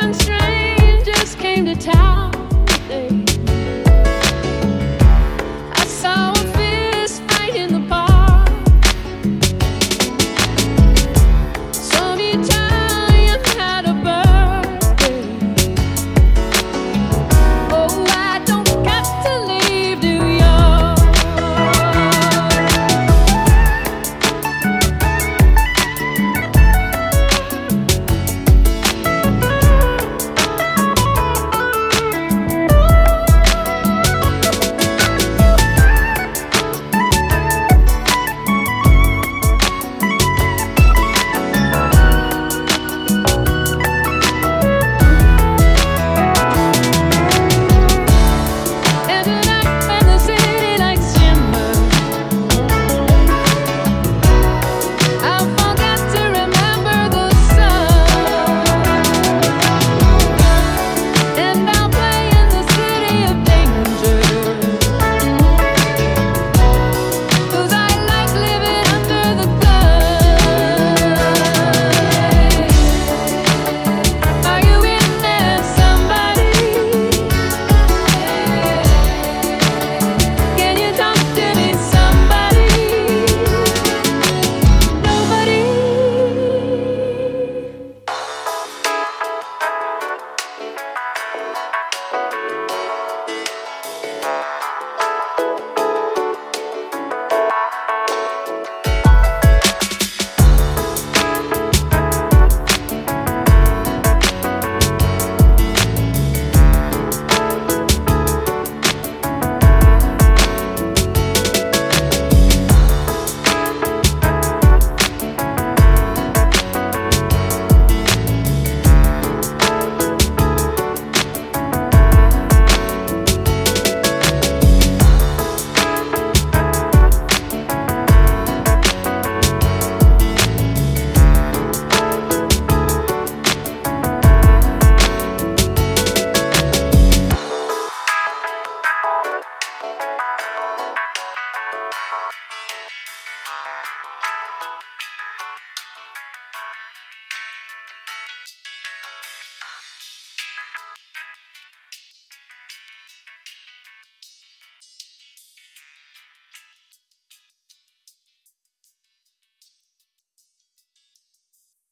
dancing.